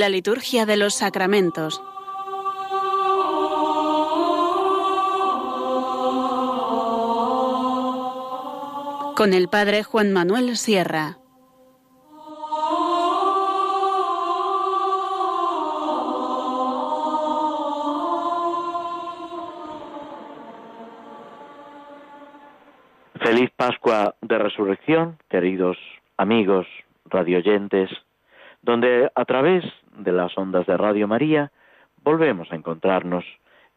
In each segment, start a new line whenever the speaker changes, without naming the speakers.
La liturgia de los sacramentos. Con el Padre Juan Manuel Sierra.
Feliz Pascua de Resurrección, queridos amigos radioyentes, donde a través de las ondas de Radio María volvemos a encontrarnos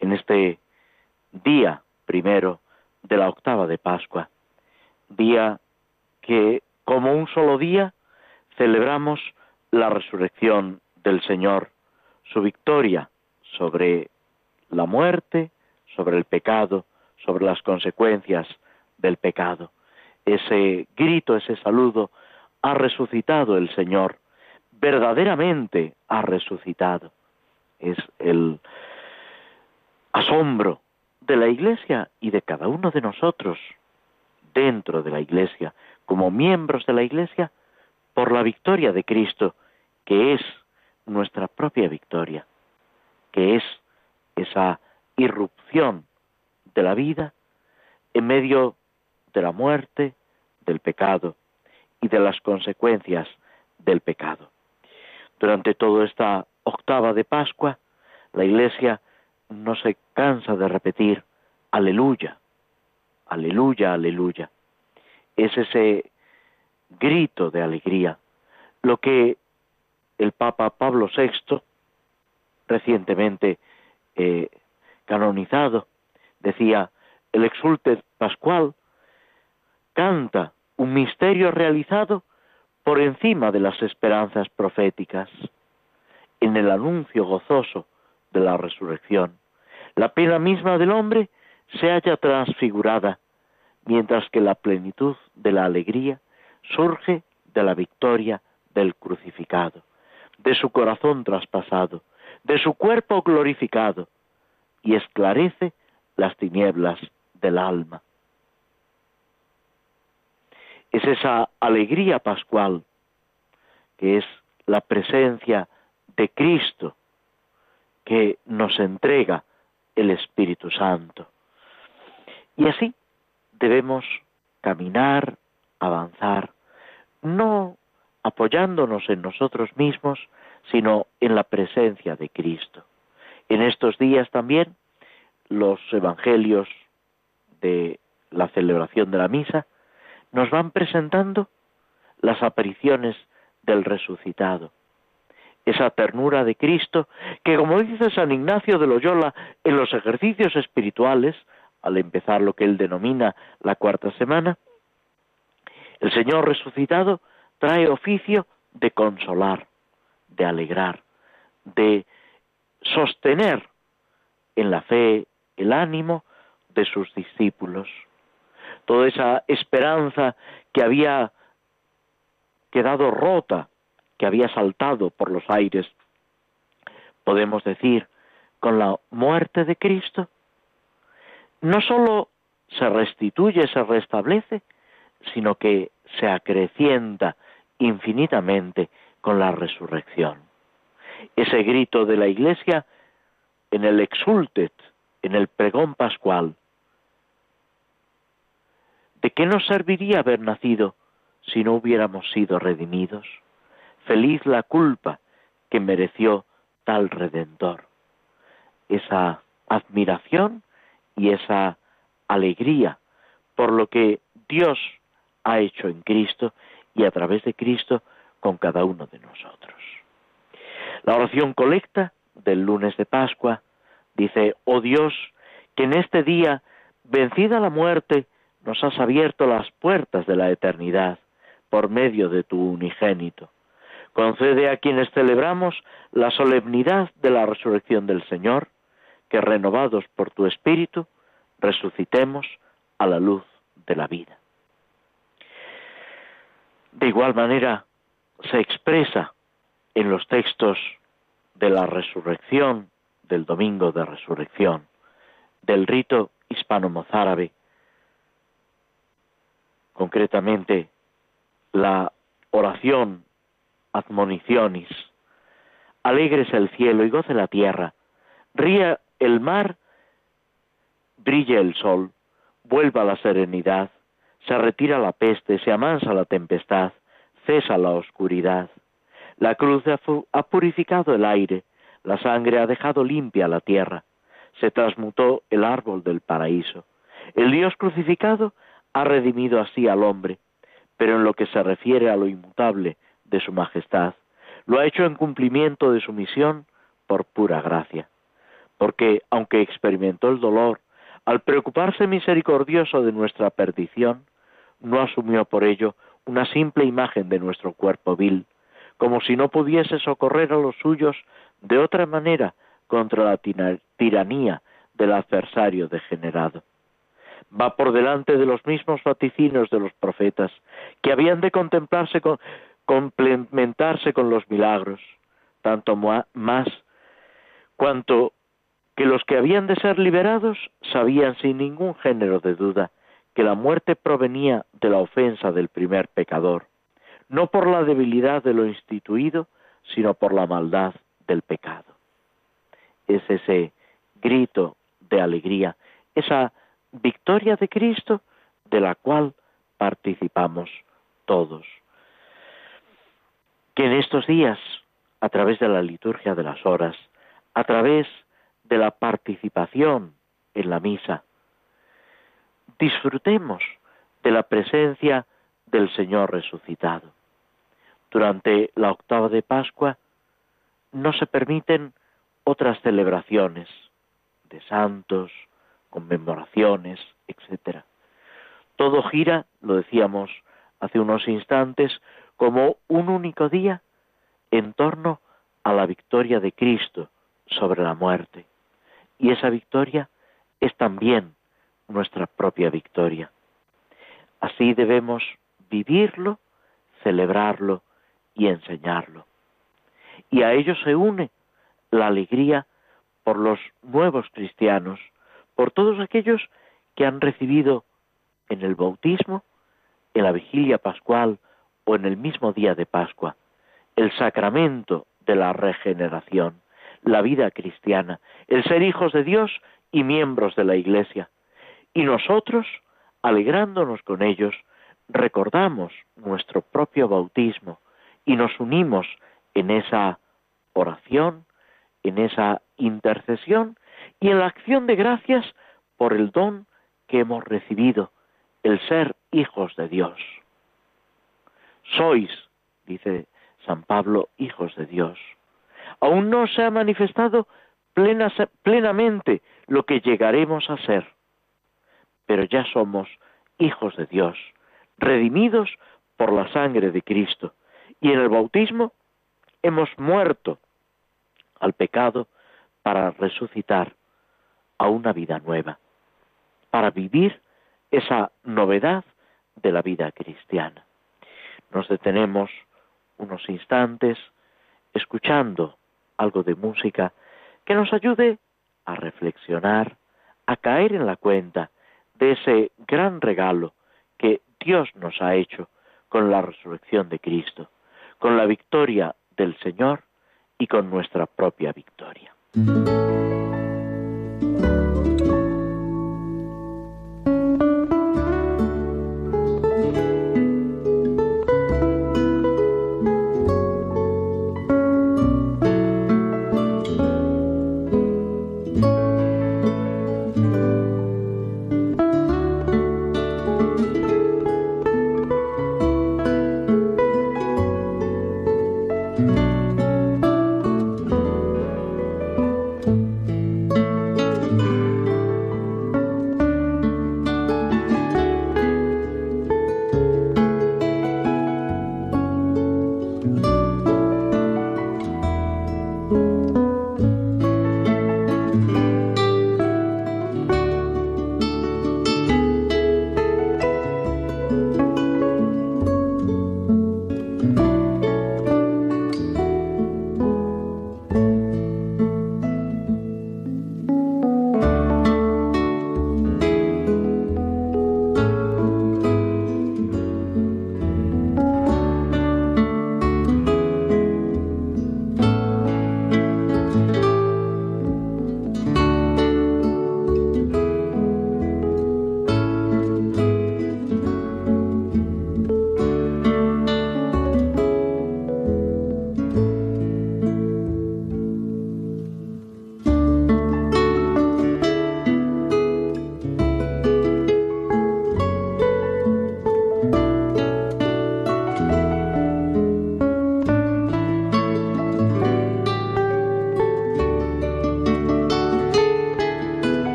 en este día primero de la octava de Pascua, día que como un solo día celebramos la resurrección del Señor, su victoria sobre la muerte, sobre el pecado, sobre las consecuencias del pecado. Ese grito, ese saludo, ha resucitado el Señor, verdaderamente ha resucitado. Es el asombro de la Iglesia y de cada uno de nosotros dentro de la Iglesia, como miembros de la Iglesia, por la victoria de Cristo, que es nuestra propia victoria, que es esa irrupción de la vida en medio de la muerte, del pecado y de las consecuencias del pecado. Durante toda esta octava de Pascua, la Iglesia no se cansa de repetir, aleluya, aleluya, aleluya. Es ese grito de alegría, lo que el Papa Pablo VI, recientemente eh, canonizado, decía, el exulte pascual canta un misterio realizado por encima de las esperanzas proféticas, en el anuncio gozoso de la resurrección. La pena misma del hombre se halla transfigurada, mientras que la plenitud de la alegría surge de la victoria del crucificado, de su corazón traspasado, de su cuerpo glorificado, y esclarece las tinieblas del alma es esa alegría pascual que es la presencia de Cristo que nos entrega el Espíritu Santo. Y así debemos caminar, avanzar, no apoyándonos en nosotros mismos, sino en la presencia de Cristo. En estos días también los evangelios de la celebración de la misa nos van presentando las apariciones del resucitado. Esa ternura de Cristo que, como dice San Ignacio de Loyola en los ejercicios espirituales, al empezar lo que él denomina la cuarta semana, el Señor resucitado trae oficio de consolar, de alegrar, de sostener en la fe el ánimo de sus discípulos toda esa esperanza que había quedado rota, que había saltado por los aires, podemos decir, con la muerte de Cristo, no sólo se restituye, se restablece, sino que se acrecienta infinitamente con la resurrección. Ese grito de la Iglesia en el exultet, en el pregón pascual, ¿De qué nos serviría haber nacido si no hubiéramos sido redimidos? Feliz la culpa que mereció tal redentor. Esa admiración y esa alegría por lo que Dios ha hecho en Cristo y a través de Cristo con cada uno de nosotros. La oración colecta del lunes de Pascua dice, oh Dios, que en este día, vencida la muerte, nos has abierto las puertas de la eternidad por medio de tu unigénito. Concede a quienes celebramos la solemnidad de la resurrección del Señor, que renovados por tu Espíritu, resucitemos a la luz de la vida. De igual manera, se expresa en los textos de la resurrección, del domingo de resurrección, del rito hispano-mozárabe, concretamente la oración admonicionis, Alegres el cielo y goce la tierra, ría el mar, brille el sol, vuelva la serenidad, se retira la peste, se amansa la tempestad, cesa la oscuridad. La cruz ha purificado el aire, la sangre ha dejado limpia la tierra, se transmutó el árbol del paraíso. El Dios crucificado ha redimido así al hombre, pero en lo que se refiere a lo inmutable de su majestad, lo ha hecho en cumplimiento de su misión por pura gracia. Porque, aunque experimentó el dolor, al preocuparse misericordioso de nuestra perdición, no asumió por ello una simple imagen de nuestro cuerpo vil, como si no pudiese socorrer a los suyos de otra manera contra la tiranía del adversario degenerado. Va por delante de los mismos vaticinios de los profetas, que habían de contemplarse con, complementarse con los milagros, tanto más cuanto que los que habían de ser liberados sabían sin ningún género de duda que la muerte provenía de la ofensa del primer pecador, no por la debilidad de lo instituido, sino por la maldad del pecado. Es ese grito de alegría, esa victoria de Cristo de la cual participamos todos. Que en estos días, a través de la liturgia de las horas, a través de la participación en la misa, disfrutemos de la presencia del Señor resucitado. Durante la octava de Pascua no se permiten otras celebraciones de santos, conmemoraciones, etc. Todo gira, lo decíamos hace unos instantes, como un único día en torno a la victoria de Cristo sobre la muerte. Y esa victoria es también nuestra propia victoria. Así debemos vivirlo, celebrarlo y enseñarlo. Y a ello se une la alegría por los nuevos cristianos, por todos aquellos que han recibido en el bautismo, en la vigilia pascual o en el mismo día de Pascua el sacramento de la regeneración, la vida cristiana, el ser hijos de Dios y miembros de la Iglesia, y nosotros, alegrándonos con ellos, recordamos nuestro propio bautismo y nos unimos en esa oración, en esa intercesión y en la acción de gracias por el don que hemos recibido, el ser hijos de Dios. Sois, dice San Pablo, hijos de Dios. Aún no se ha manifestado plenamente lo que llegaremos a ser pero ya somos hijos de Dios, redimidos por la sangre de Cristo. Y en el bautismo hemos muerto al pecado para resucitar a una vida nueva, para vivir esa novedad de la vida cristiana. Nos detenemos unos instantes escuchando algo de música que nos ayude a reflexionar, a caer en la cuenta de ese gran regalo que Dios nos ha hecho con la resurrección de Cristo, con la victoria del Señor y con nuestra propia victoria.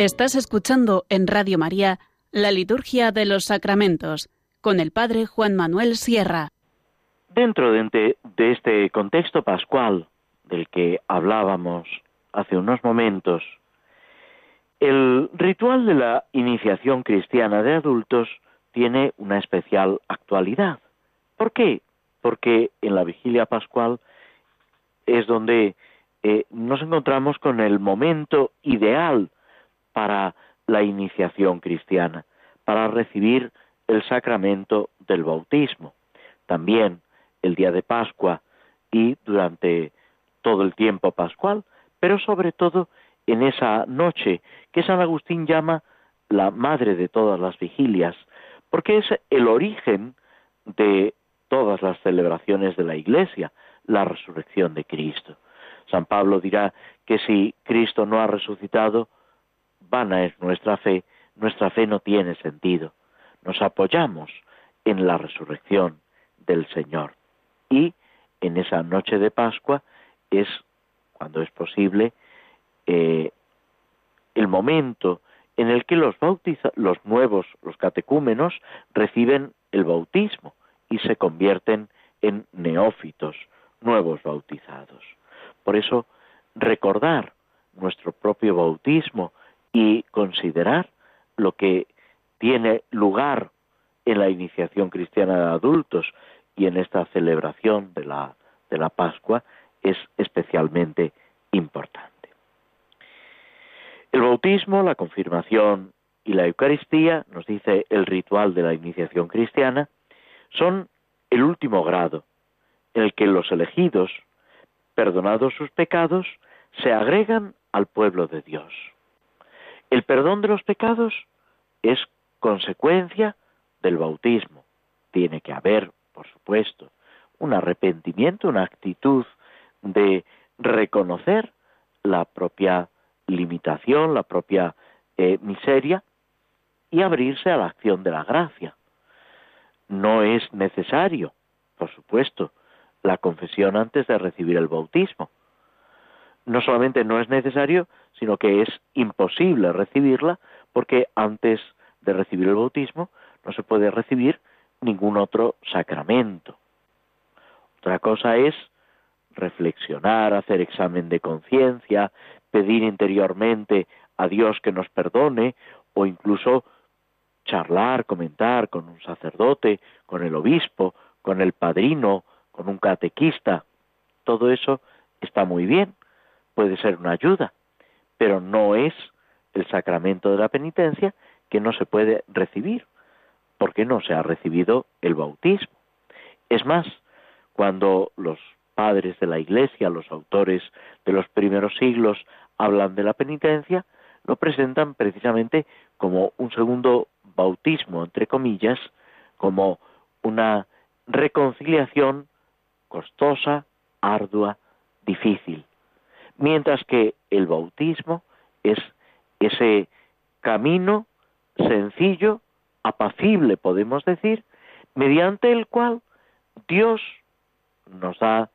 Estás escuchando en Radio María la Liturgia de los Sacramentos con el Padre Juan Manuel Sierra.
Dentro de, este contexto pascual del que hablábamos hace unos momentos, el ritual de la iniciación cristiana de adultos tiene una especial actualidad. ¿Por qué? Porque en la vigilia pascual es donde eh, nos encontramos con el momento ideal para la iniciación cristiana, para recibir el sacramento del bautismo. También el día de Pascua y durante todo el tiempo pascual, pero sobre todo en esa noche que San Agustín llama la madre de todas las vigilias, porque es el origen de todas las celebraciones de la Iglesia, la resurrección de Cristo. San Pablo dirá que si Cristo no ha resucitado, vana es nuestra fe, nuestra fe no tiene sentido. Nos apoyamos en la resurrección del Señor. Y en esa noche de Pascua es, cuando es posible, eh, el momento en el que los, los nuevos, los catecúmenos, reciben el bautismo y se convierten en neófitos, nuevos bautizados. Por eso, recordar nuestro propio bautismo y considerar lo que tiene lugar en la iniciación cristiana de adultos y en esta celebración de la, de la Pascua es especialmente importante. El bautismo, la confirmación y la Eucaristía, nos dice el ritual de la iniciación cristiana, son el último grado en el que los elegidos, perdonados sus pecados, se agregan al pueblo de Dios. El perdón de los pecados es consecuencia del bautismo. Tiene que haber, por supuesto, un arrepentimiento, una actitud de reconocer la propia limitación, la propia eh, miseria y abrirse a la acción de la gracia. No es necesario, por supuesto, la confesión antes de recibir el bautismo. No solamente no es necesario, sino que es imposible recibirla porque antes de recibir el bautismo no se puede recibir ningún otro sacramento. Otra cosa es reflexionar, hacer examen de conciencia, pedir interiormente a Dios que nos perdone o incluso charlar, comentar con un sacerdote, con el obispo, con el padrino, con un catequista. Todo eso está muy bien, puede ser una ayuda, pero no es el sacramento de la penitencia que no se puede recibir, porque no se ha recibido el bautismo. Es más, cuando los padres de la Iglesia, los autores de los primeros siglos, hablan de la penitencia, lo presentan precisamente como un segundo bautismo, entre comillas, como una reconciliación costosa, ardua, difícil. Mientras que el bautismo es ese camino sencillo, apacible, podemos decir, mediante el cual Dios nos da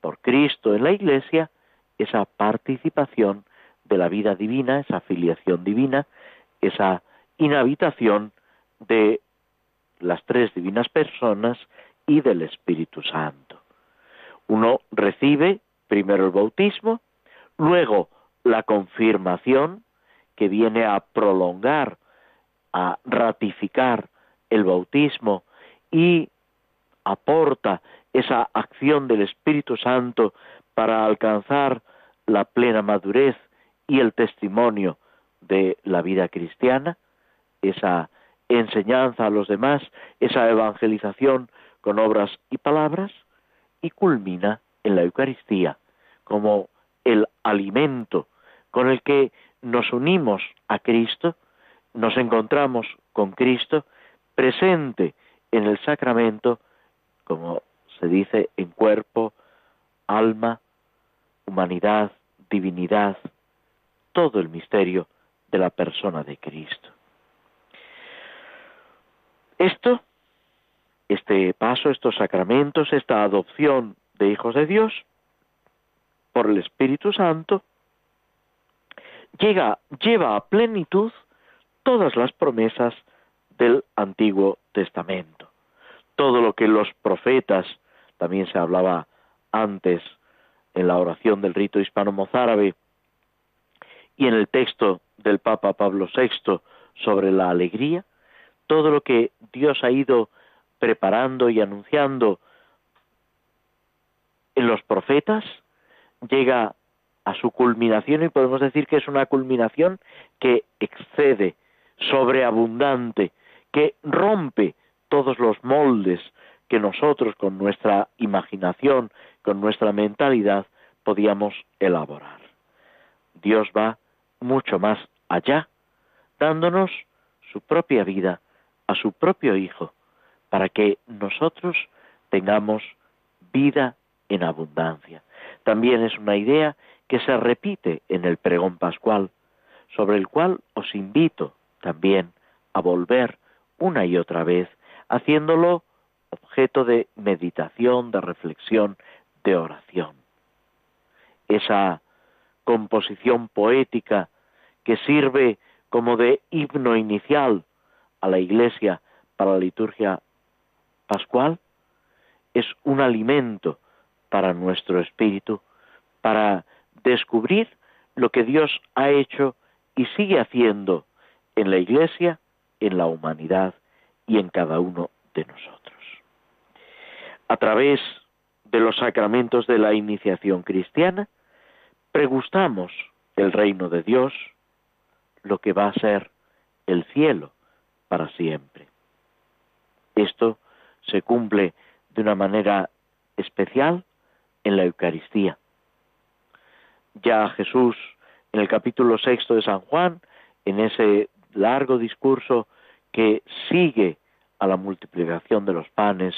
por Cristo en la Iglesia esa participación de la vida divina, esa filiación divina, esa inhabitación de las tres divinas personas y del Espíritu Santo. Uno recibe primero el bautismo, luego la confirmación, que viene a prolongar, a ratificar el bautismo y aporta esa acción del Espíritu Santo para alcanzar la plena madurez y el testimonio de la vida cristiana, esa enseñanza a los demás, esa evangelización con obras y palabras, y culmina en la Eucaristía como el alimento con el que nos unimos a Cristo, nos encontramos con Cristo presente en el sacramento, como se dice, en cuerpo, alma, humanidad, divinidad, todo el misterio de la persona de Cristo. Esto, este paso, estos sacramentos, esta adopción de hijos de Dios por el Espíritu Santo, llega, lleva a plenitud todas las promesas del Antiguo Testamento. Todo lo que los profetas, también se hablaba antes en la oración del rito hispano-mozárabe y en el texto del Papa Pablo VI sobre la alegría, todo lo que Dios ha ido preparando y anunciando en los profetas llega a su culminación y podemos decir que es una culminación que excede, sobreabundante, que rompe todos los moldes que nosotros con nuestra imaginación, con nuestra mentalidad podíamos elaborar. Dios va mucho más allá, dándonos su propia vida a su propio Hijo, para que nosotros tengamos vida en abundancia. También es una idea que se repite en el pregón pascual, sobre el cual os invito también a volver una y otra vez, haciéndolo objeto de meditación, de reflexión, de oración. Esa composición poética que sirve como de himno inicial a la Iglesia para la liturgia pascual, es un alimento para nuestro espíritu, para descubrir lo que Dios ha hecho y sigue haciendo en la Iglesia, en la humanidad y en cada uno de nosotros. A través de los sacramentos de la iniciación cristiana, pregustamos el reino de Dios, lo que va a ser el cielo para siempre. Esto se cumple de una manera especial en la Eucaristía. Ya Jesús, en el capítulo sexto de San Juan, en ese largo discurso que sigue a la multiplicación de los panes,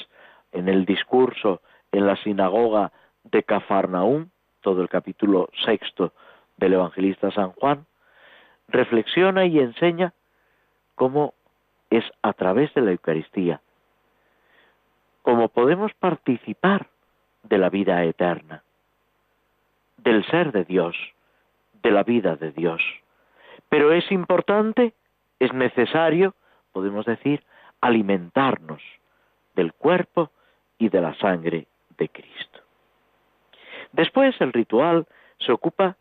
en el discurso en la sinagoga de Cafarnaúm, todo el capítulo sexto del evangelista San Juan, reflexiona y enseña cómo es a través de la Eucaristía, cómo podemos participar de la vida eterna, del ser de Dios, de la vida de Dios. Pero es importante, es necesario, podemos decir, alimentarnos del cuerpo y de la sangre de Cristo. Después el ritual se ocupa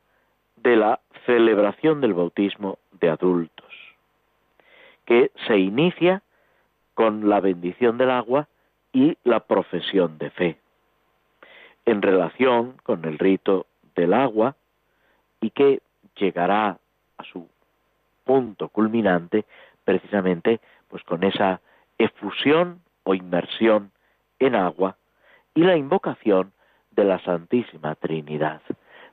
de la celebración del bautismo de adultos, que se inicia con la bendición del agua y la profesión de fe en relación con el rito del agua y que llegará a su punto culminante precisamente pues con esa efusión o inmersión en agua y la invocación de la Santísima Trinidad,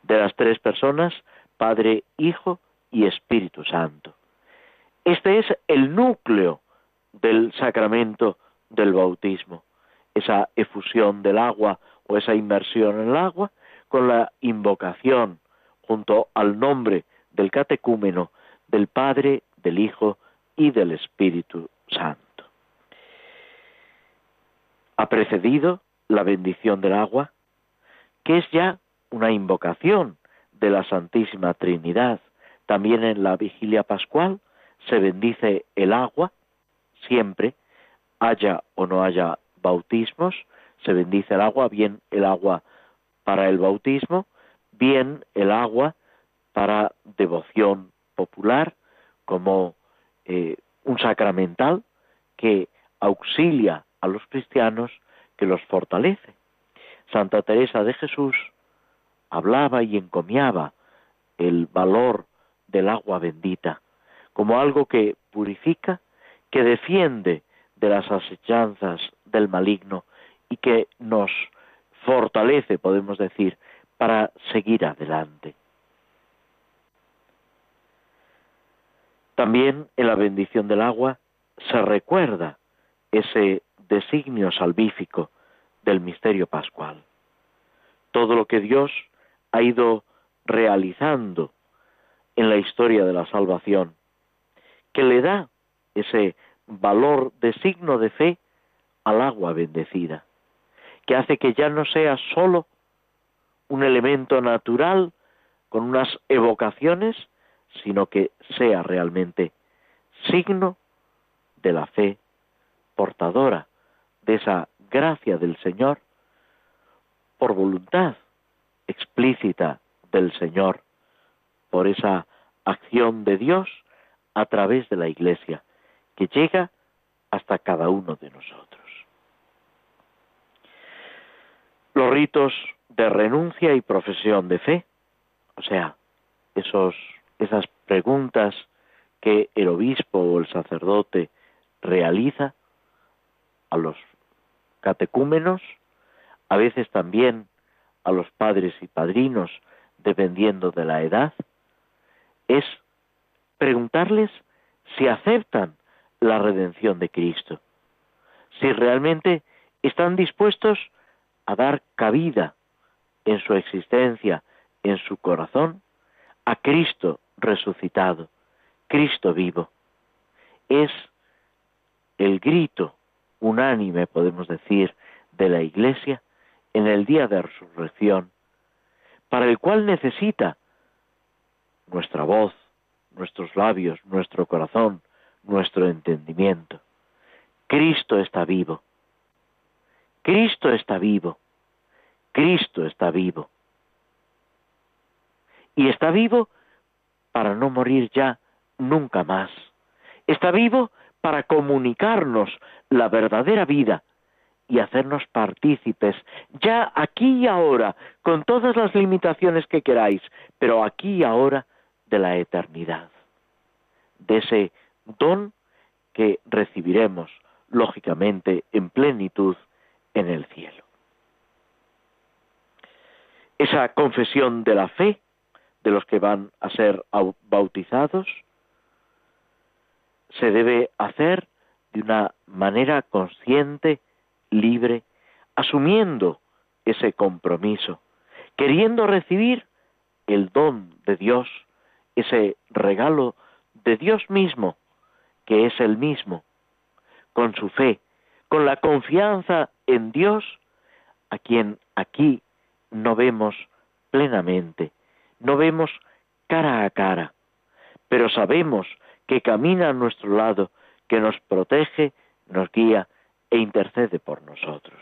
de las tres personas, Padre, Hijo y Espíritu Santo. Este es el núcleo del sacramento del bautismo, esa efusión del agua esa inmersión en el agua con la invocación junto al nombre del catecúmeno del Padre, del Hijo y del Espíritu Santo. Ha precedido la bendición del agua, que es ya una invocación de la Santísima Trinidad. También en la vigilia pascual se bendice el agua, siempre, haya o no haya bautismos, se bendice el agua, bien el agua para el bautismo, bien el agua para devoción popular, como eh, un sacramental que auxilia a los cristianos, que los fortalece. Santa Teresa de Jesús hablaba y encomiaba el valor del agua bendita como algo que purifica, que defiende de las asechanzas del maligno y que nos fortalece, podemos decir, para seguir adelante. También en la bendición del agua se recuerda ese designio salvífico del misterio pascual. Todo lo que Dios ha ido realizando en la historia de la salvación, que le da ese valor de signo de fe al agua bendecida que hace que ya no sea sólo un elemento natural con unas evocaciones, sino que sea realmente signo de la fe portadora de esa gracia del Señor por voluntad explícita del Señor, por esa acción de Dios a través de la Iglesia, que llega hasta cada uno de nosotros. Los ritos de renuncia y profesión de fe, o sea, esos, esas preguntas que el obispo o el sacerdote realiza a los catecúmenos, a veces también a los padres y padrinos, dependiendo de la edad, es preguntarles si aceptan la redención de Cristo, si realmente están dispuestos a dar cabida en su existencia, en su corazón, a Cristo resucitado, Cristo vivo. Es el grito unánime, podemos decir, de la Iglesia en el día de resurrección, para el cual necesita nuestra voz, nuestros labios, nuestro corazón, nuestro entendimiento. Cristo está vivo. Cristo está vivo. Cristo está vivo. Y está vivo para no morir ya nunca más. Está vivo para comunicarnos la verdadera vida y hacernos partícipes, ya aquí y ahora, con todas las limitaciones que queráis, pero aquí y ahora de la eternidad, de ese don que recibiremos, lógicamente, en plenitud en el cielo. Esa confesión de la fe de los que van a ser bautizados se debe hacer de una manera consciente, libre, asumiendo ese compromiso, queriendo recibir el don de Dios, ese regalo de Dios mismo, que es el mismo, con su fe, con la confianza en Dios, a quien aquí no vemos plenamente, no vemos cara a cara, pero sabemos que camina a nuestro lado, que nos protege, nos guía e intercede por nosotros.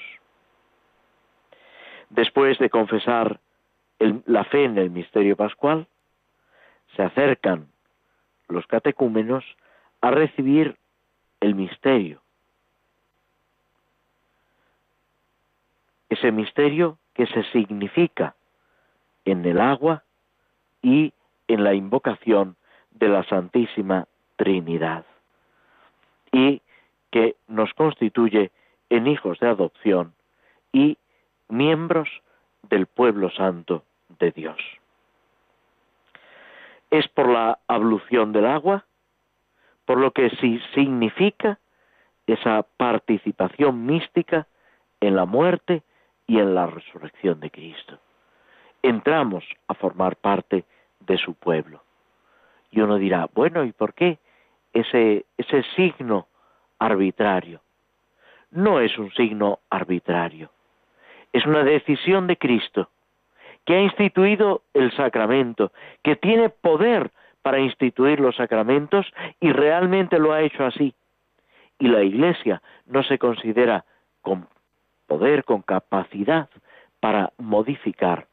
Después de confesar la fe en el misterio pascual, se acercan los catecúmenos a recibir el misterio. Ese misterio que se significa en el agua y en la invocación de la Santísima Trinidad y que nos constituye en hijos de adopción y miembros del pueblo santo de Dios. Es por la ablución del agua, por lo que sí significa esa participación mística en la muerte y en la resurrección de Cristo. Entramos a formar parte de su pueblo. Y uno dirá, bueno, ¿y por qué ese, ese signo arbitrario? No es un signo arbitrario, es una decisión de Cristo, que ha instituido el sacramento, que tiene poder para instituir los sacramentos y realmente lo ha hecho así. Y la Iglesia no se considera con poder, con capacidad para modificar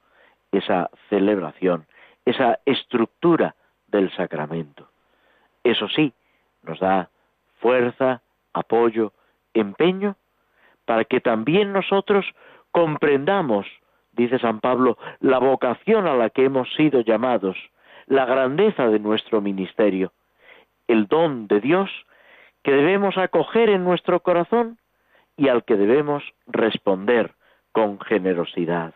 esa celebración, esa estructura del sacramento. Eso sí, nos da fuerza, apoyo, empeño, para que también nosotros comprendamos, dice San Pablo, la vocación a la que hemos sido llamados, la grandeza de nuestro ministerio, el don de Dios que debemos acoger en nuestro corazón y al que debemos responder con generosidad.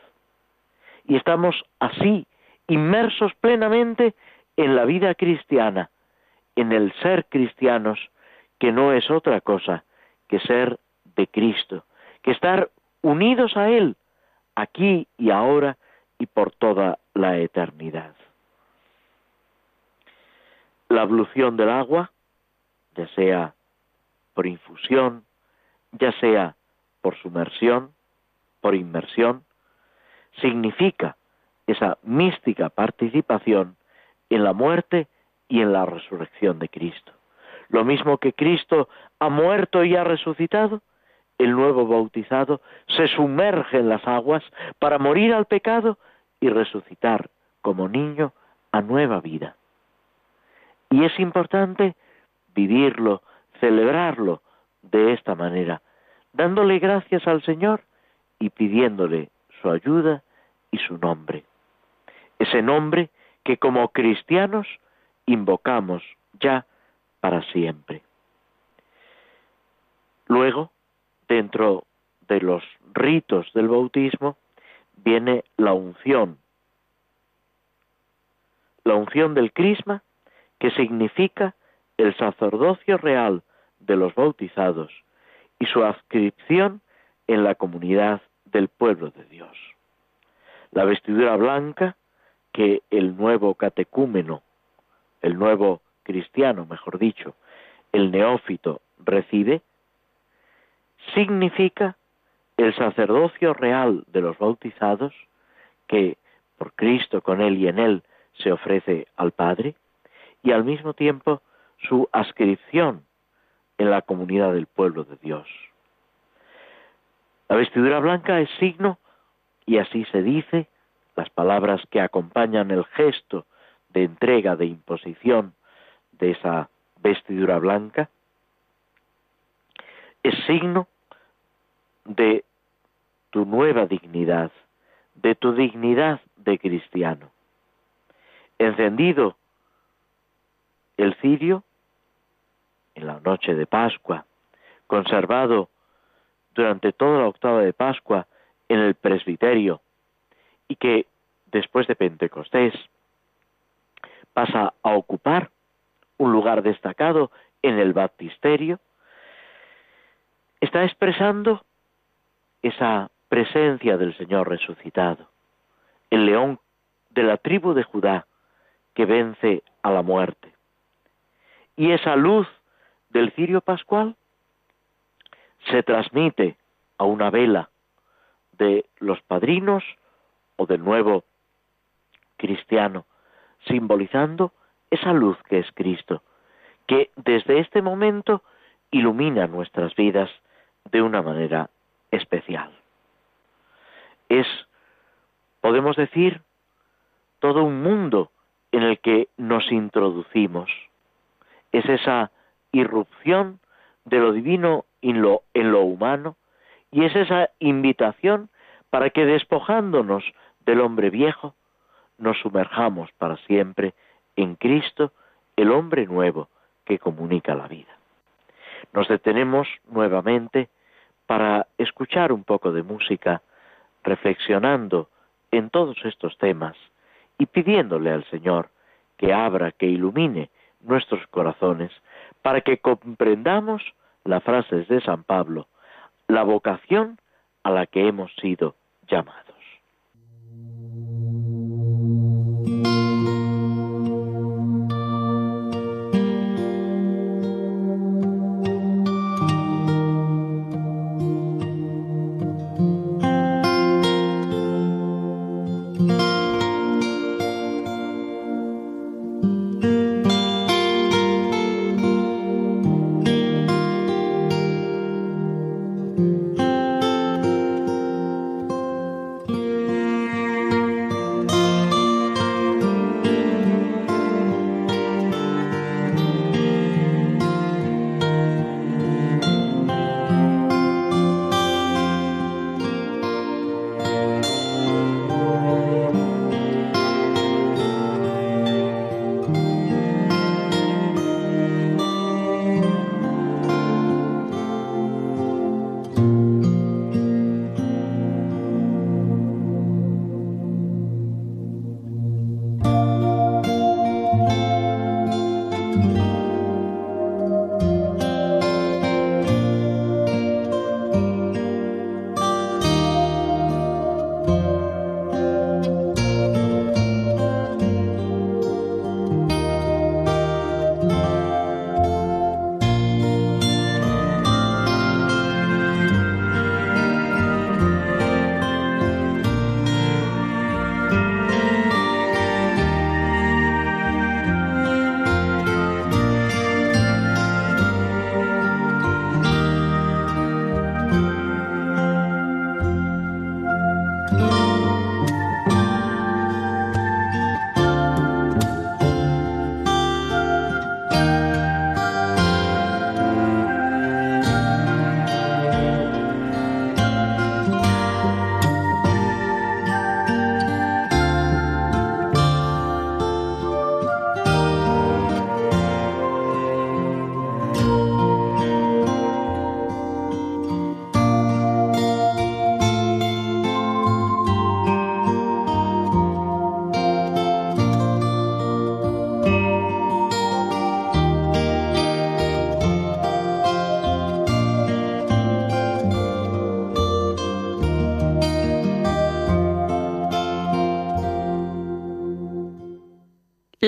Y estamos así, inmersos plenamente en la vida cristiana, en el ser cristianos, que no es otra cosa que ser de Cristo, que estar unidos a Él, aquí y ahora y por toda la eternidad. La ablución del agua, ya sea por infusión, ya sea por sumersión, por inmersión, significa esa mística participación en la muerte y en la resurrección de Cristo. Lo mismo que Cristo ha muerto y ha resucitado, el nuevo bautizado se sumerge en las aguas para morir al pecado y resucitar como niño a nueva vida. Y es importante vivirlo, celebrarlo de esta manera, dándole gracias al Señor y pidiéndole su ayuda y su nombre. Ese nombre que como cristianos invocamos ya para siempre. Luego, dentro de los ritos del bautismo, viene la unción. La unción del crisma, que significa el sacerdocio real de los bautizados y su adscripción en la comunidad del pueblo de Dios. La vestidura blanca que el nuevo catecúmeno, el nuevo cristiano, mejor dicho, el neófito recibe, significa el sacerdocio real de los bautizados que por Cristo, con Él y en Él se ofrece al Padre, y al mismo tiempo su ascripción en la comunidad del pueblo de Dios. La vestidura blanca es signo, y así se dice, las palabras que acompañan el gesto de entrega, de imposición de esa vestidura blanca, es signo de tu nueva dignidad, de tu dignidad de cristiano. Encendido el cirio en la noche de Pascua, conservado durante toda la octava de Pascua en el presbiterio y que después de Pentecostés pasa a ocupar un lugar destacado en el baptisterio, está expresando esa presencia del Señor resucitado, el león de la tribu de Judá que vence a la muerte. Y esa luz del cirio pascual se transmite a una vela de los padrinos o del nuevo cristiano, simbolizando esa luz que es Cristo, que desde este momento ilumina nuestras vidas de una manera especial. Es, podemos decir, todo un mundo en el que nos introducimos. Es esa irrupción de lo divino en lo, en lo humano y es esa invitación para que despojándonos del hombre viejo, nos sumerjamos para siempre en Cristo, el hombre nuevo que comunica la vida. Nos detenemos nuevamente para escuchar un poco de música, reflexionando en todos estos temas y pidiéndole al Señor que abra, que ilumine nuestros corazones para que comprendamos las frases de San Pablo, la vocación a la que hemos sido llamados.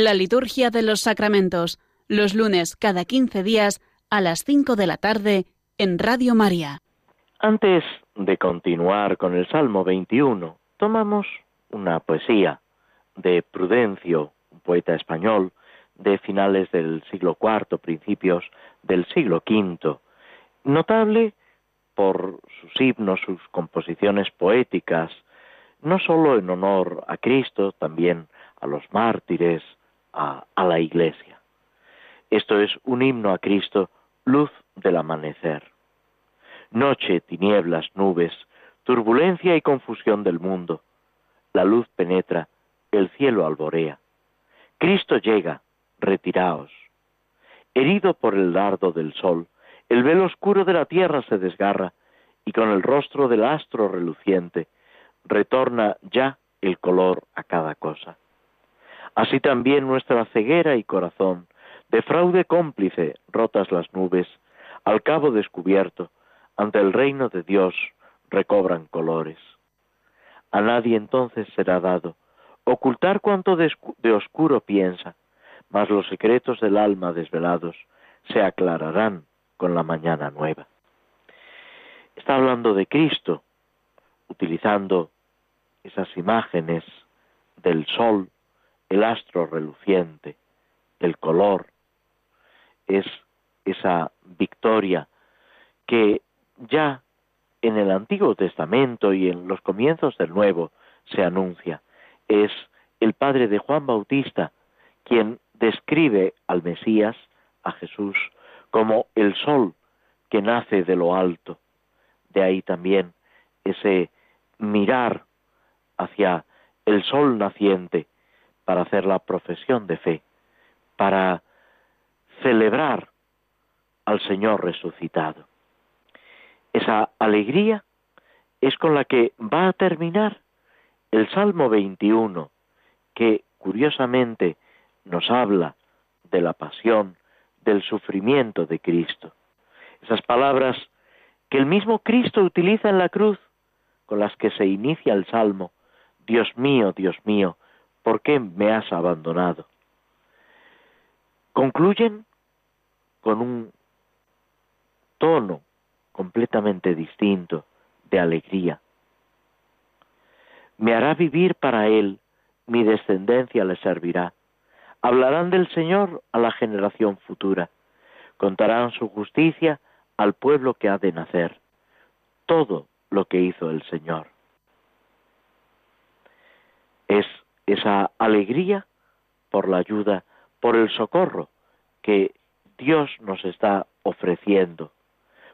La liturgia de los sacramentos, los lunes cada 15 días a las 5 de la tarde en Radio María.
Antes de continuar con el Salmo 21, tomamos una poesía de Prudencio, un poeta español de finales del siglo IV, principios del siglo V, notable por sus himnos, sus composiciones poéticas, no sólo en honor a Cristo, también a los mártires, a, la Iglesia. Esto es un himno a Cristo, luz del amanecer. Noche, tinieblas, nubes, turbulencia y confusión del mundo. La luz penetra, el cielo alborea. Cristo llega, retiraos. Herido por el dardo del sol, el velo oscuro de la tierra se desgarra, y con el rostro del astro reluciente, retorna ya el color a cada cosa. Así también nuestra ceguera y corazón, de fraude cómplice, rotas las nubes, al cabo descubierto, ante el reino de Dios recobran colores. A nadie entonces será dado ocultar cuanto de, oscuro piensa, mas los secretos del alma desvelados se aclararán con la mañana nueva. Está hablando de Cristo, utilizando esas imágenes del sol, el astro reluciente, el color, es esa victoria que ya en el Antiguo Testamento y en los comienzos del Nuevo se anuncia. Es el padre de Juan Bautista quien describe al Mesías, a Jesús, como el sol que nace de lo alto. De ahí también ese mirar hacia el sol naciente para hacer la profesión de fe, para celebrar al Señor resucitado. Esa alegría es con la que va a terminar el Salmo 21, que curiosamente nos habla de la pasión, del sufrimiento de Cristo. Esas palabras que el mismo Cristo utiliza en la cruz, con las que se inicia el Salmo, Dios mío, Dios mío, ¿por qué me has abandonado? Concluyen con un tono completamente distinto de alegría. Me hará vivir para Él, mi descendencia le servirá. Hablarán del Señor a la generación futura, contarán su justicia al pueblo que ha de nacer, todo lo que hizo el Señor. Es esa alegría por la ayuda, por el socorro que Dios nos está ofreciendo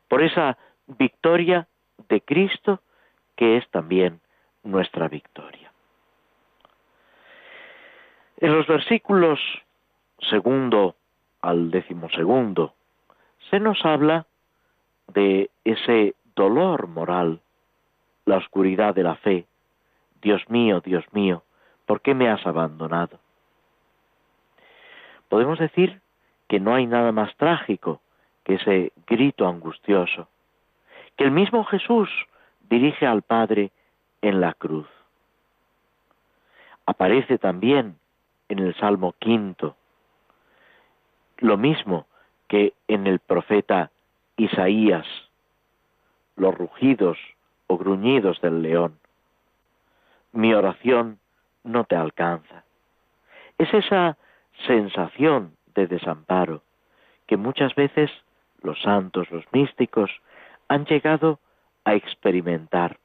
por esa victoria de Cristo que es también nuestra victoria. En los versículos segundo al decimosegundo se nos habla de ese dolor moral, la oscuridad de la fe. Dios mío, Dios mío, ¿por qué me has abandonado? Podemos decir que no hay nada más trágico que ese grito angustioso, que el mismo Jesús dirige al Padre en la cruz. Aparece también en el Salmo quinto, lo mismo que en el profeta Isaías, los rugidos o gruñidos del león. Mi oración no te alcanza. Es esa sensación de desamparo que muchas veces los santos, los místicos, han llegado a experimentar,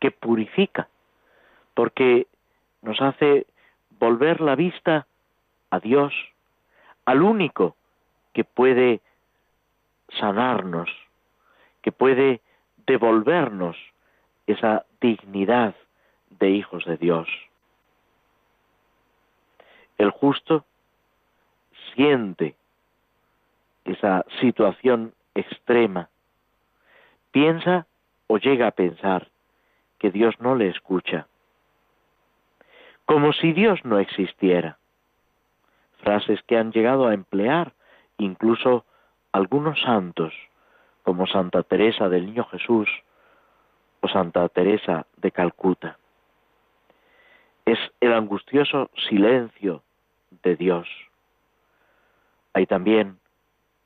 que purifica, porque nos hace volver la vista a Dios, al único que puede sanarnos, que puede devolvernos esa dignidad de hijos de Dios. El justo siente esa situación extrema, piensa o llega a pensar que Dios no le escucha, como si Dios no existiera. Frases que han llegado a emplear incluso algunos santos, como Santa Teresa del Niño Jesús o Santa Teresa de Calcuta. Es el angustioso silencio de Dios. Hay también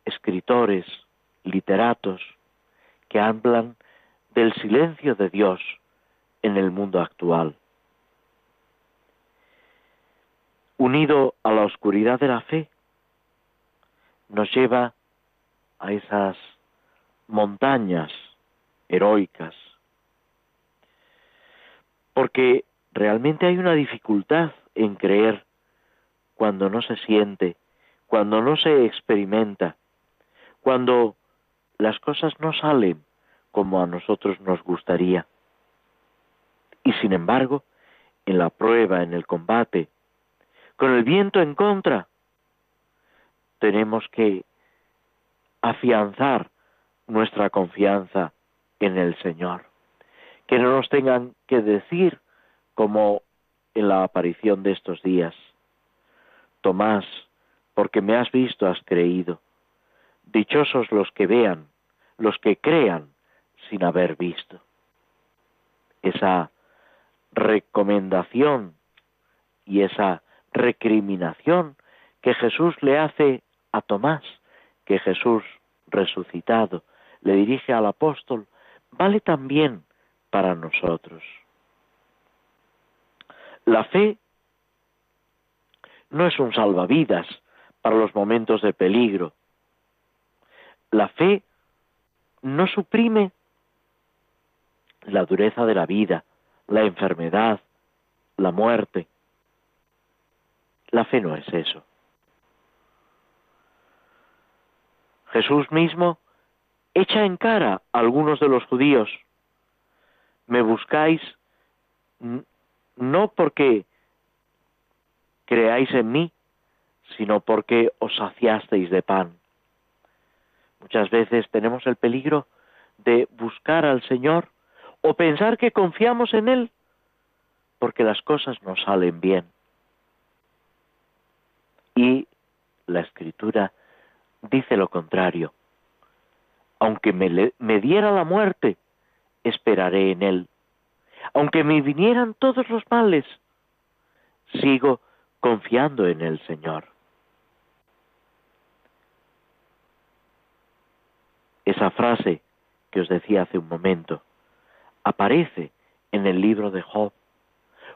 escritores, literatos, que hablan del silencio de Dios en el mundo actual. Unido a la oscuridad de la fe, nos lleva a esas montañas heroicas, porque realmente hay una dificultad en creer cuando no se siente, cuando no se experimenta, cuando las cosas no salen como a nosotros nos gustaría. Y sin embargo, en la prueba, en el combate, con el viento en contra, tenemos que afianzar nuestra confianza en el Señor. Que no nos tengan que decir, como en la aparición de estos días, Tomás, porque me has visto, has creído. Dichosos los que vean, los que crean sin haber visto. Esa recomendación y esa recriminación que Jesús le hace a Tomás, que Jesús resucitado le dirige al apóstol, vale también para nosotros. La fe no es un salvavidas para los momentos de peligro. La fe no suprime la dureza de la vida, la enfermedad, la muerte. La fe no es eso. Jesús mismo echa en cara a algunos de los judíos, me buscáis no porque creáis en mí, sino porque os saciasteis de pan. Muchas veces tenemos el peligro de buscar al Señor o pensar que confiamos en Él porque las cosas no salen bien. Y la Escritura dice lo contrario. Aunque me, me diera la muerte, esperaré en Él. Aunque me vinieran todos los males, sigo confiando en el Señor. Esa frase que os decía hace un momento aparece en el libro de Job,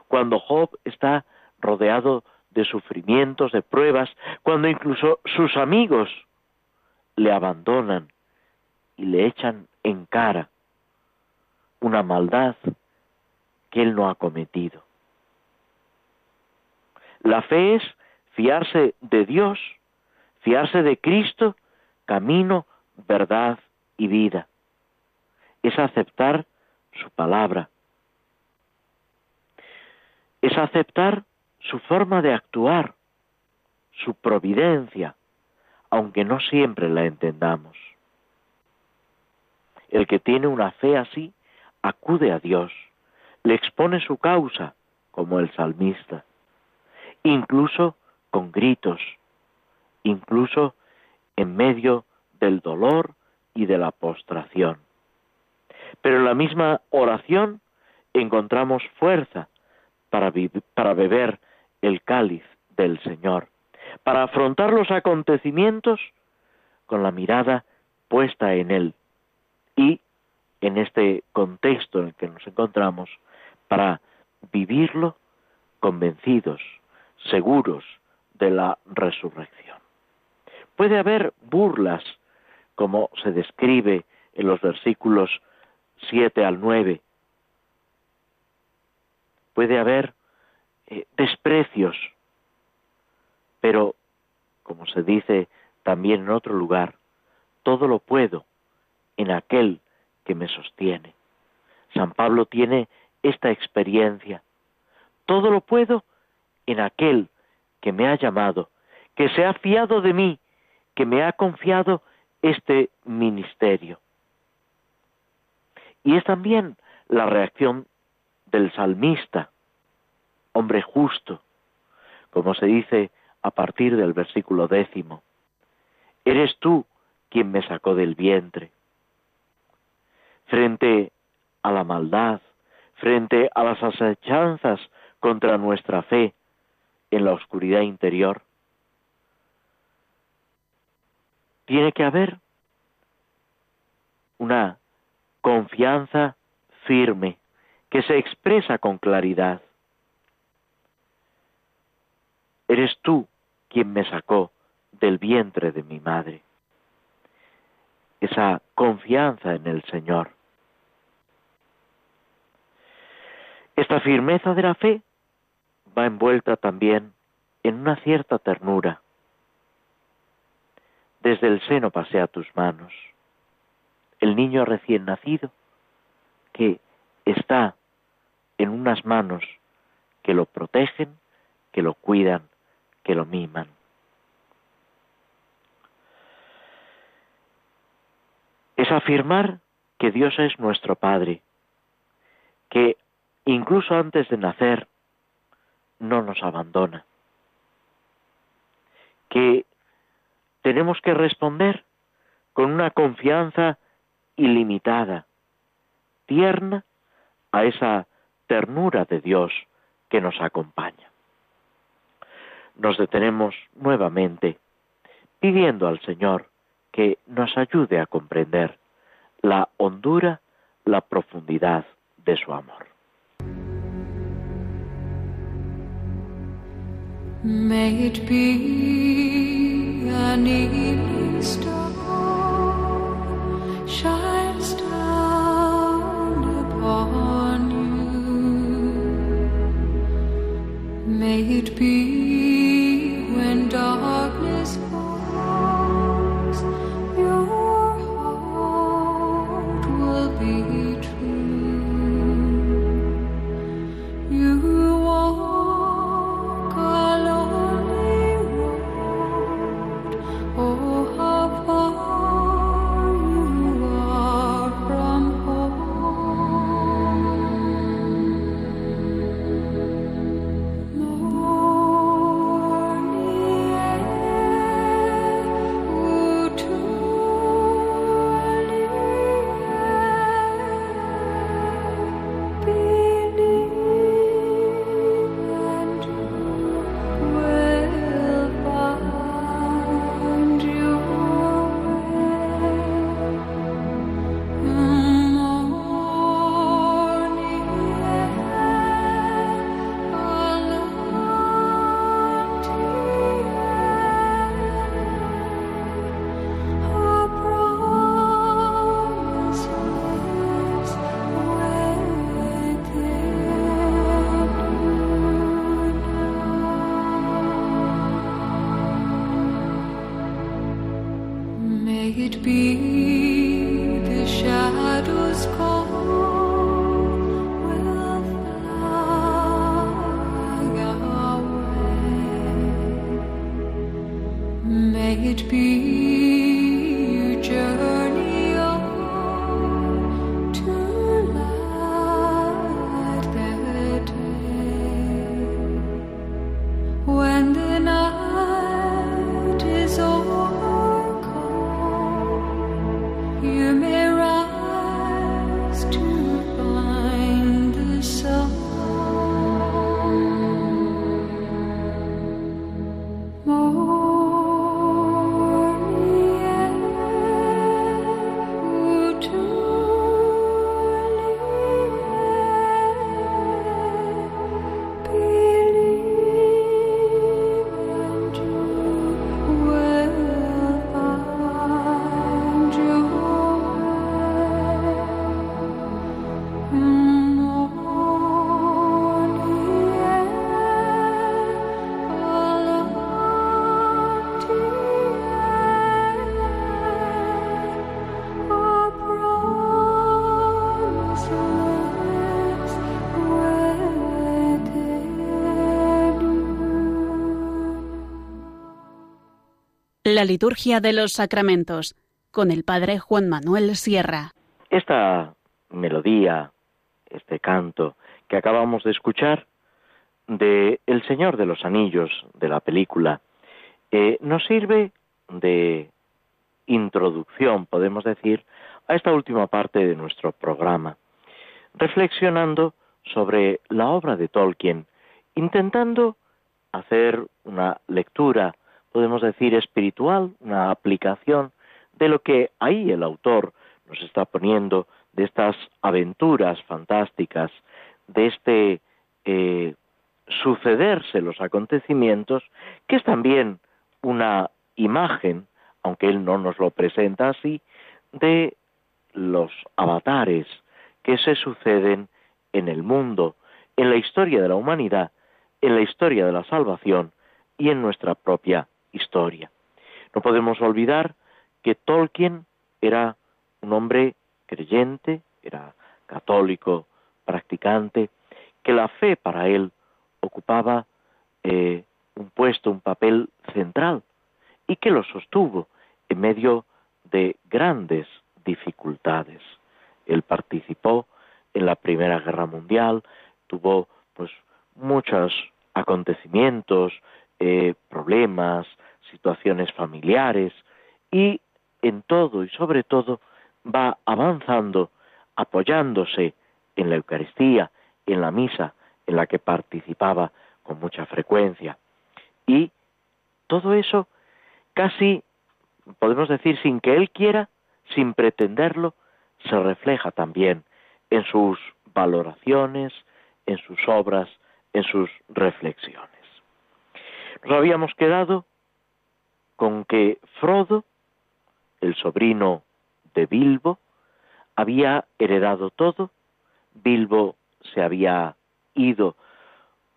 cuando Job está rodeado de sufrimientos, de pruebas, cuando incluso sus amigos le abandonan y le echan en cara una maldad que él no ha cometido. La fe es fiarse de Dios, fiarse de Cristo, camino, verdad y vida. Es aceptar su palabra. Es aceptar su forma de actuar, su providencia, aunque no siempre la entendamos. El que tiene una fe así acude a Dios, le expone su causa, como el salmista, incluso con gritos, incluso en medio del dolor y de la postración. Pero en la misma oración encontramos fuerza para, para beber el cáliz del Señor para afrontar los acontecimientos con la mirada puesta en Él y en este contexto en el que nos encontramos para vivirlo convencidos, seguros de la resurrección. Puede haber burlas, como se describe en los versículos 7 al 9. Puede haber eh, desprecios, pero, como se dice también en otro lugar, todo lo puedo en aquel que me sostiene. San Pablo tiene esta experiencia. Todo lo puedo en aquel que me ha llamado, que se ha fiado de mí, que me ha confiado este ministerio. Y es también la reacción del salmista, hombre justo, como se dice a partir del versículo décimo. Eres tú quien me sacó del vientre. Frente a la maldad, frente a las asechanzas contra nuestra fe,
en la oscuridad interior, tiene que haber una confianza firme que se expresa con claridad. Eres tú quien me sacó del vientre de mi madre. Esa confianza en el Señor. Esta firmeza de la fe va envuelta también en una cierta ternura. Desde el seno pasea tus manos. El niño recién nacido que está en unas manos que lo protegen, que lo cuidan, que lo miman. Es afirmar que Dios es nuestro Padre, que incluso antes de nacer no nos abandona, que tenemos que responder con una confianza ilimitada, tierna, a esa ternura de Dios que nos acompaña. Nos detenemos nuevamente pidiendo al Señor que nos ayude a comprender la hondura, la profundidad de su amor. May it be an evening star shines down upon you. May it be
La liturgia de los sacramentos con el padre Juan Manuel Sierra.
Esta melodía, este canto que acabamos de escuchar de El Señor de los Anillos de la película, eh, nos sirve de introducción, podemos decir, a esta última parte de nuestro programa, reflexionando sobre la obra de Tolkien, intentando
hacer una lectura, podemos decir, espiritual, una aplicación de lo que ahí el autor nos está poniendo, de estas aventuras fantásticas, de este eh, sucederse los acontecimientos, que es también una imagen, aunque él no nos lo presenta así, de los avatares que se suceden en el mundo, en la historia de la humanidad, en la historia de la salvación y en nuestra propia historia. No podemos olvidar que Tolkien era un hombre creyente, era católico, practicante, que la fe para él ocupaba eh, un puesto, un papel central, y que lo sostuvo en medio de grandes dificultades. Él participó en la Primera Guerra Mundial, tuvo pues muchos acontecimientos, eh, problemas, situaciones familiares y en todo y sobre todo va avanzando apoyándose en la Eucaristía, en la misa en la que participaba con mucha frecuencia. Y todo eso casi, podemos decir, sin que él quiera, sin pretenderlo, se refleja también en sus valoraciones, en sus obras, en sus reflexiones. Nos habíamos quedado con que Frodo, el sobrino de Bilbo, había heredado todo, Bilbo se había ido,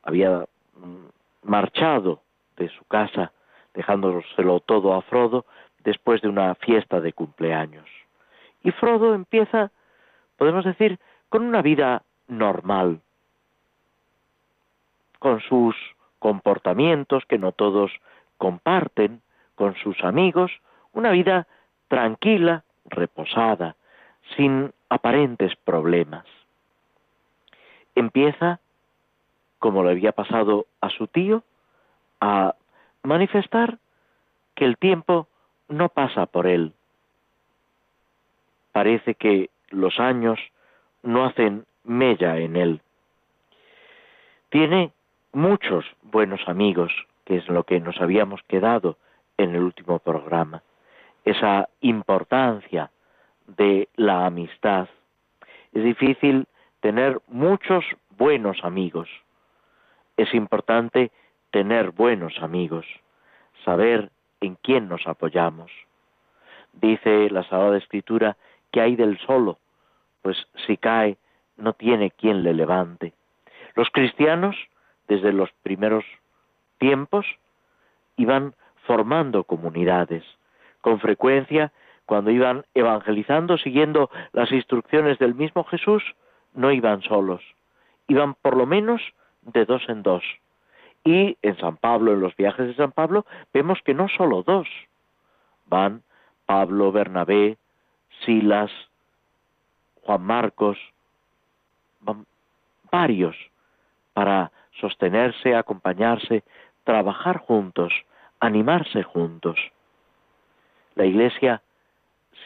había mm, marchado de su casa, dejándoselo todo a Frodo después de una fiesta de cumpleaños. Y Frodo empieza, podemos decir, con una vida normal, con sus comportamientos que no todos comparten, con sus amigos, una vida tranquila, reposada, sin aparentes problemas. Empieza, como le había pasado a su tío, a manifestar que el tiempo no pasa por él. Parece que los años no hacen mella en él. Tiene muchos buenos amigos, que es lo que nos habíamos quedado en el último programa. Esa importancia de la amistad. Es difícil tener muchos buenos amigos. Es importante tener buenos amigos, saber en quién nos apoyamos. Dice la Sagrada Escritura que hay del solo, pues si cae no tiene quien le levante. Los cristianos, desde los primeros tiempos, iban formando comunidades. Con frecuencia cuando iban evangelizando, siguiendo las instrucciones del mismo Jesús, no iban solos, iban por lo menos de dos en dos. Y en San Pablo, en los viajes de San Pablo, vemos que no solo dos, van Pablo, Bernabé, Silas, Juan Marcos, van varios para sostenerse, acompañarse, trabajar juntos, animarse juntos. La Iglesia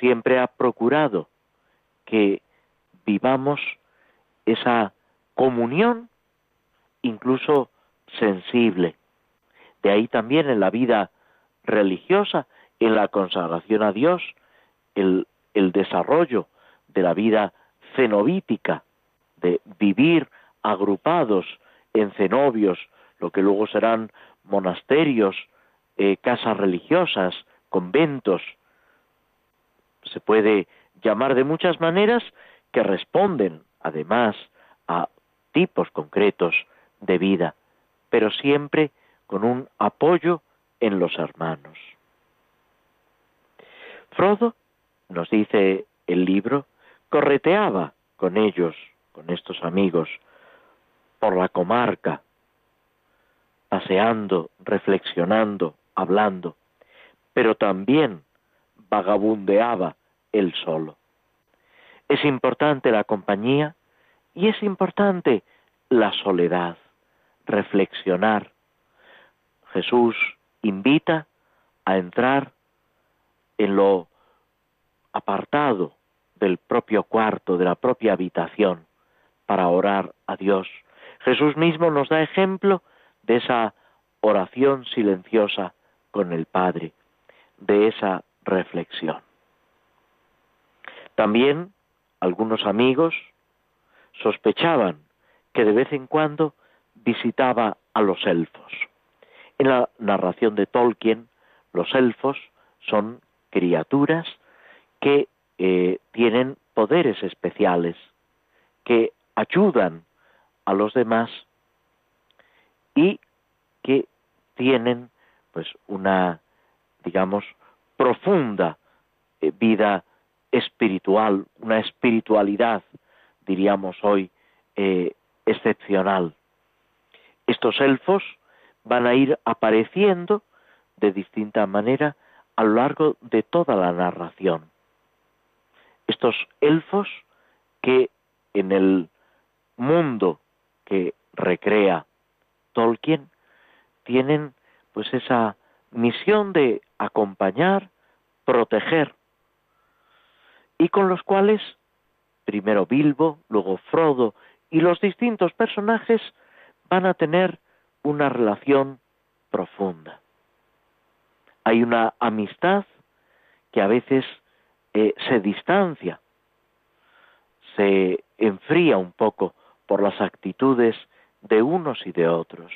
siempre ha procurado que vivamos esa comunión incluso sensible. De ahí también en la vida religiosa, en la consagración a Dios, el, el desarrollo de la vida cenobítica, de vivir agrupados en cenobios, lo que luego serán monasterios, eh, casas religiosas, conventos, se puede llamar de muchas maneras que responden además a tipos concretos de vida, pero siempre con un apoyo en los hermanos. Frodo, nos dice el libro, correteaba con ellos, con estos amigos, por la comarca, paseando, reflexionando, hablando, pero también vagabundeaba él solo. Es importante la compañía y es importante la soledad, reflexionar. Jesús invita a entrar en lo apartado del propio cuarto, de la propia habitación, para orar a Dios. Jesús mismo nos da ejemplo de esa oración silenciosa con el Padre, de esa reflexión. También algunos amigos sospechaban que de vez en cuando visitaba a los elfos. En la narración de Tolkien, los elfos son criaturas que eh, tienen poderes especiales, que ayudan a los demás y que tienen pues una digamos profunda eh, vida espiritual, una espiritualidad diríamos hoy eh, excepcional. Estos elfos van a ir apareciendo de distinta manera a lo largo de toda la narración. Estos elfos que en el mundo que recrea Tolkien tienen pues esa misión de acompañar, proteger y con los cuales primero Bilbo, luego Frodo y los distintos personajes van a tener una relación profunda. Hay una amistad que a veces eh, se distancia, se enfría un poco por las actitudes de unos y de otros,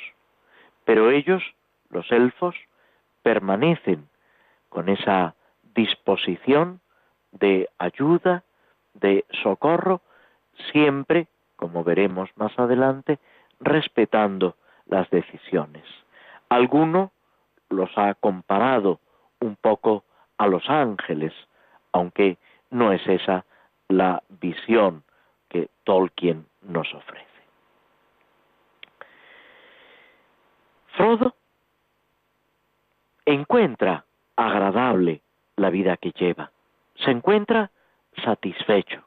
pero ellos, los elfos, permanecen con esa disposición de ayuda, de socorro, siempre, como veremos más adelante, respetando las decisiones. Alguno los ha comparado un poco a los ángeles, aunque no es esa la visión que Tolkien nos ofrece. Frodo encuentra agradable la vida que lleva, se encuentra satisfecho.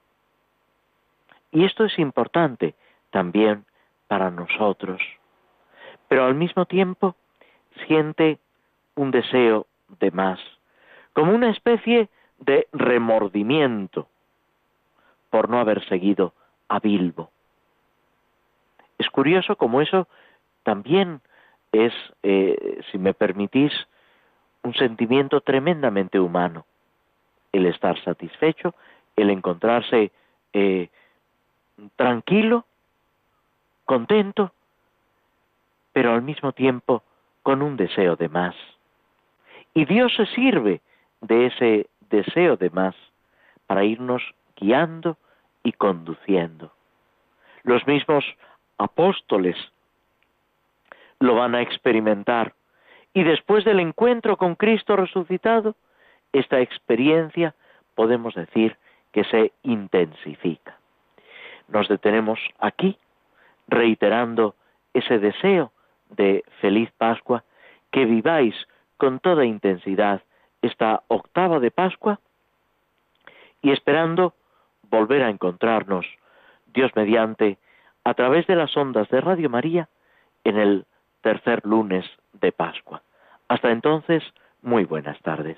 Y esto es importante también para nosotros, pero al mismo tiempo siente un deseo de más, como una especie de remordimiento por no haber seguido a Bilbo. Es curioso como eso también es, eh, si me permitís, un sentimiento tremendamente humano. El estar satisfecho, el encontrarse eh, tranquilo, contento, pero al mismo tiempo con un deseo de más. Y Dios se sirve de ese deseo de más para irnos guiando y conduciendo. Los mismos apóstoles lo van a experimentar. Y después del encuentro con Cristo resucitado, esta experiencia podemos decir que se intensifica. Nos detenemos aquí reiterando ese deseo de feliz Pascua, que viváis con toda intensidad esta octava de Pascua y esperando volver a encontrarnos, Dios mediante, a través de las ondas de Radio María en el tercer lunes de Pascua. Hasta entonces, muy buenas tardes.